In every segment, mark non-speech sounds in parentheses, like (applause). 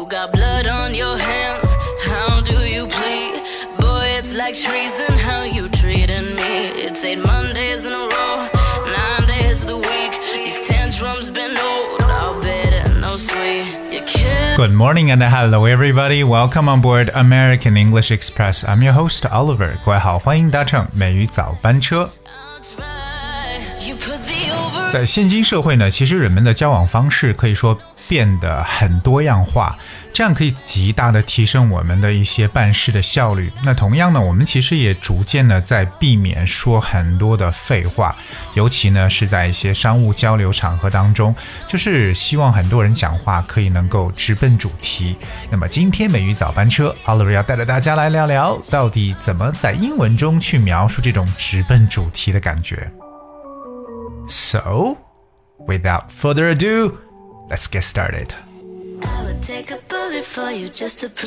You got blood on your hands. How do you plead? Boy, it's like treason how you treating me. It's eight Mondays in a row, nine days of the week. These tantrums been old. I'll bet it no sweet. You kill. Good morning and hello everybody. Welcome on board American English Express. I'm your host Oliver. 各位好，欢迎搭乘美语早班车。 I'll try. You put the over. 在现今社会呢，其实人们的交往方式可以说变得很多样化， 这样可以极大的提升我们的一些办事的效率。那同样呢，我们其实也逐渐的在避免说很多的废话，尤其呢是在一些商务交流场合当中，就是希望很多人讲话可以能够直奔主题。那么今天美语早班车，Oliver 要带着大家来聊聊，到底怎么在英文中去描述这种直奔主题的感觉。So, without further ado, let's get started. i will take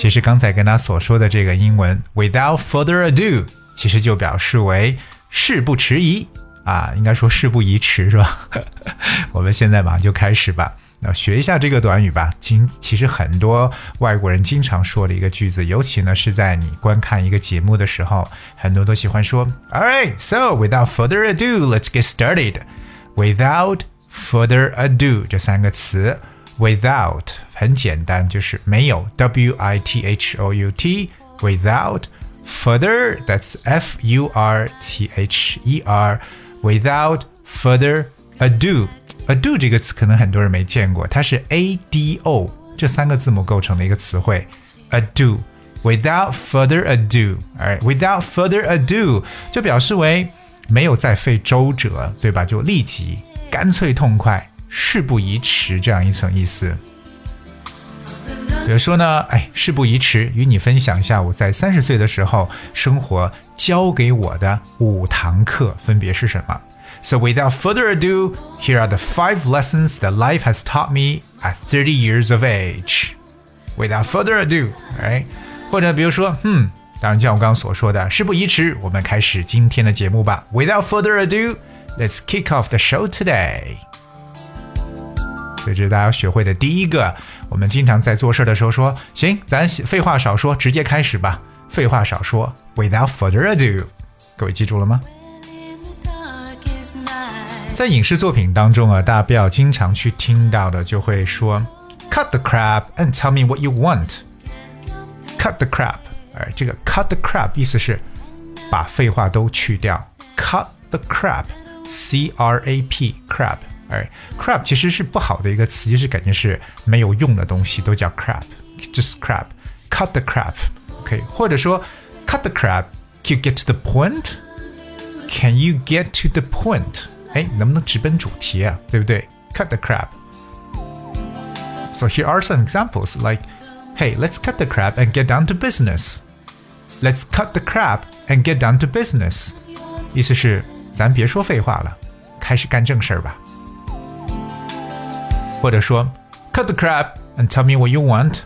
其实刚才跟他所说的这个英文 without further ado 其实就表示为事不迟疑啊应该说事不宜迟是吧？(laughs) 我们现在马上就开始吧。那学一下这个短语吧今其实很多外国人经常说的一个句子尤其呢是在你观看一个节目的时候很多都喜欢说 all right so without further ado let's get started. Without further ado 这三个词 ，without 很简单，就是没有，w i t h o u t without further that's f u r t h e r without further ado ado 这个词可能很多人没见过，它是 a d o 这三个字母构成的一个词汇，ado。Without further ado，哎，without further ado 就表示为没有再费周折，对吧？就立即、干脆、痛快、 事不宜迟这样一层意思。比如说呢，哎，事不宜迟，与你分享一下我在三十岁的时候生活教给我的五堂课分别是什么。So without further ado, here are the five lessons that life has taught me at 30 years of age. Without further ado, right? 或者比如说，嗯，当然像我刚刚所说的，事不宜迟，我们开始今天的节目吧。Without further ado, let's kick off the show today. 所以这是大家要学会的第一个。我们经常在做事的时候说，行，咱废话少说，直接开始吧。废话少说，Without further ado，各位记住了吗？在影视作品当中啊，大家比较经常去听到的就会说，Cut the crap and tell me what you want。Cut the crap，哎，这个 cut the crap 意思是把废话都去掉。Cut the crap，C R A P crap，哎，crap 其实是不好的一个词，就是感觉是没有用的东西，都叫 crap，just crap。Cut the crap，OK，、或者说 cut the crap，can you get to the point？Can you get to the point？哎，能不能直奔主题啊？对不对？Cut the crap. So here are some examples like, hey, let's cut the crap and get down to business. Let's cut the crap and get down to business. 意思是咱别说废话了，开始干正事儿吧。 或者说，cut the crap and tell me what you want.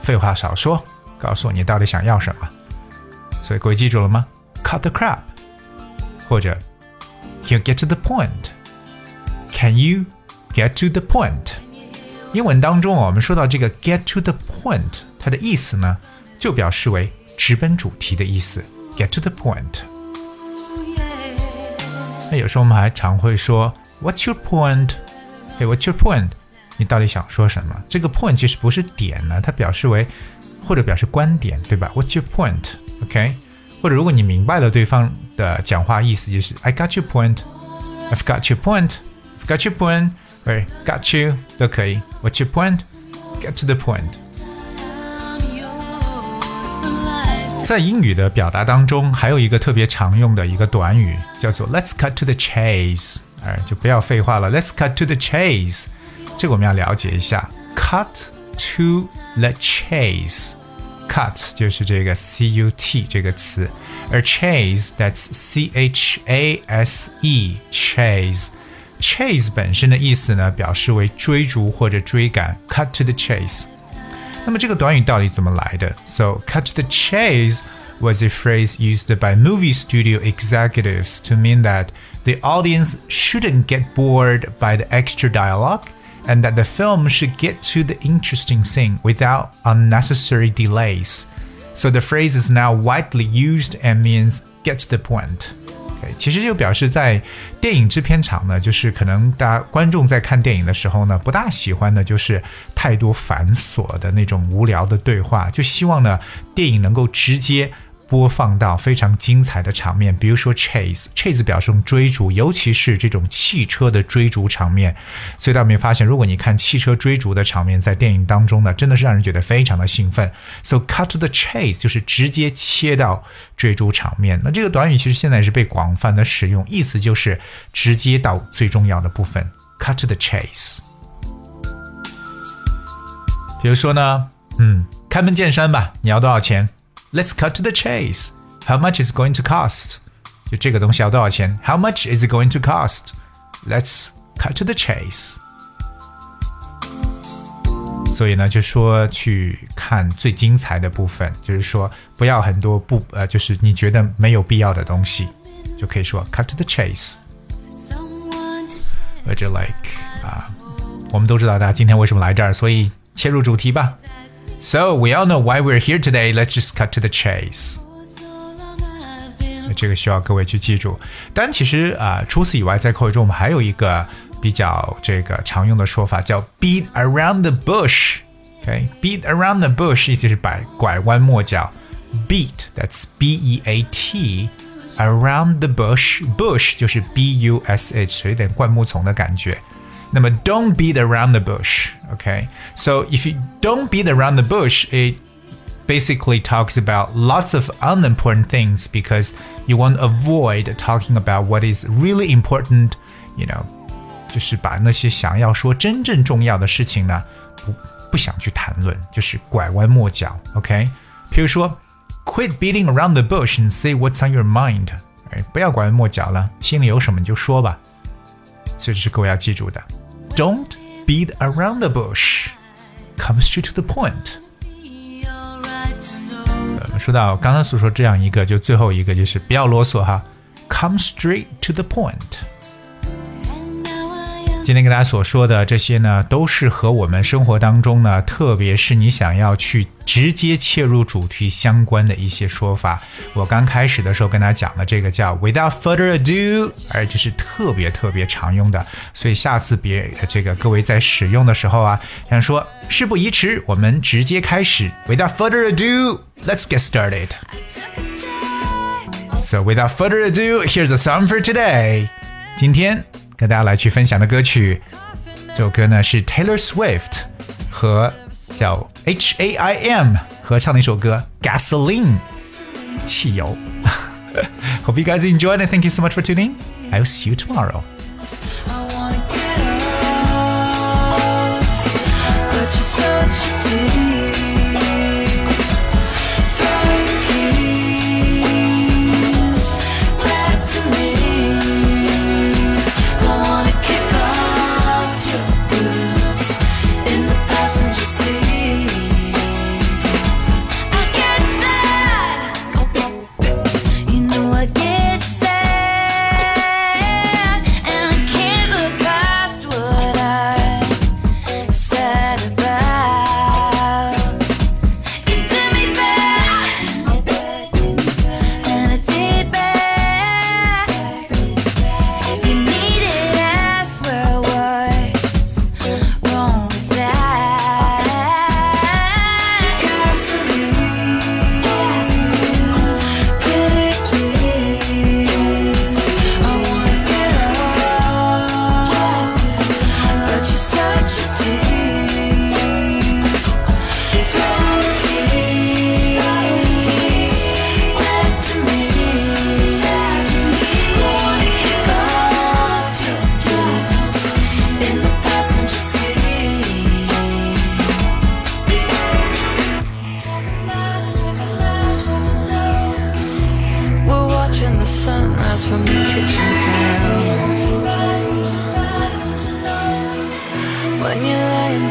废话少说，告诉我你到底想要什么。所以各位记住了吗？Cut the crap. 或者 Can you get to the point? Can you get to the point? 英文当中啊，我们说到这个 get to the point，它的意思呢，就表示为直奔主题的意思。Get to the point。那有时候我们还常会说 What's your point？ Hey, what's your point？你到底想说什么？这个 point 其实不是点呢，它表示为或者表示观点，对吧？What's your point？OK？、或者如果你明白了对方的讲话意思，就是 I got your point，I've got your point，I've got your point，哎 got you 都可以。What's your point？Get to the point。在英语的表达当中，还有一个特别常用的一个短语叫做 "Let's cut to the chase"，哎，就不要废话了，Let's cut to the chase。这个我们要了解一下，cut to the chase。cut 就是这个 c u t 这个词，而 chase that's c h a s e chase。chase 本身的意思呢，表示为追逐或者追赶，cut to the chase。那么这个短语到底怎么来的？So cut to the chase was a phrase used by movie studio executives to mean that the audience shouldn't get bored by the extra dialogue and that the film should get to the interesting thing without unnecessary delays. So the phrase is now widely used and means get to the point. 其实就表示在电影制片厂呢，就是可能大家观众在看电影的时候呢，不大喜欢的就是太多繁琐的那种无聊的对话，就希望呢电影能够直接。播放到非常精彩的场面，比如说 chase，chase 表示追逐，尤其是这种汽车的追逐场面。所以大家有没有发现，如果你看汽车追逐的场面，在电影当中呢，真的是让人觉得非常的兴奋。So cut to the chase 就是直接切到追逐场面。那这个短语其实现在是被广泛的使用，意思就是直接到最重要的部分，cut to the chase。比如说呢，嗯，开门见山吧，你要多少钱 ？Let's cut to the chase. How much is going to cost? 就这个东西要多少钱？How much is it going to cost? Let's cut to the chase. 所以呢，就说去看最精彩的部分，就是说不要很多不呃，就是你觉得没有必要的东西，就可以说 cut to the chase。或者 like 啊，我们都知道大家今天为什么来这儿，所以切入主题吧。 so we all know why we're here today. Let's just cut to the chase. 这个需要各位去记住。但其实啊、呃，除此以外，在口语中我们还有一个比较这个常用的说法叫 beat around the bush。OK，beat、okay? around the bush 意思是摆拐弯抹角。Beat，that's B E A T。Around the bush，bush 就是 B U S H，有点灌木丛的感觉。 那么 don't beat around the bush. Okay, so if you don't beat around the bush, it basically talks about lots of unimportant things because you want to avoid talking about what is really important. You know，就是把那些想要说真正重要的事情呢，不不想去谈论，就是拐弯抹角。OK，比如说，quit beating around the bush and say what's on your mind。哎，不要拐弯抹角了，心里有什么就说吧。所以这是各位要记住的。 Don't beat around the bush. Come straight to the point. 呃，说到刚刚所说这样一个，就最后一个就是不要啰嗦哈，Come straight to the point. 今天跟大家所说的这些呢，都是和我们生活当中呢，特别是你想要去直接切入主题相关的一些说法。我刚开始的时候跟大家讲的这个叫 without further ado，而这是特别特别常用的。所以下次别这个各位在使用的时候啊，想说事不宜迟，我们直接开始。Without further ado，let's get started. So without further ado，here's a song for today. 今天。跟大家来去分享的歌曲，这首歌呢是 Taylor Swift 和叫 H A I M 合唱的一首歌 Gasoline 汽油。Hope (laughs) you guys enjoyed and thank you so much for tuning. I will see you tomorrow. from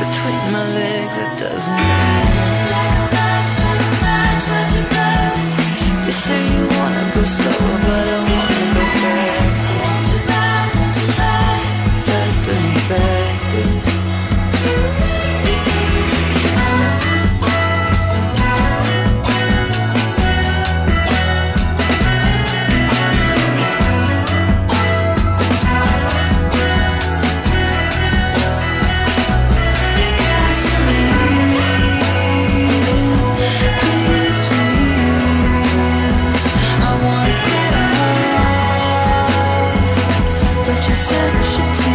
between my legs, it doesn't matter. You say you wanna go slow, but I such a time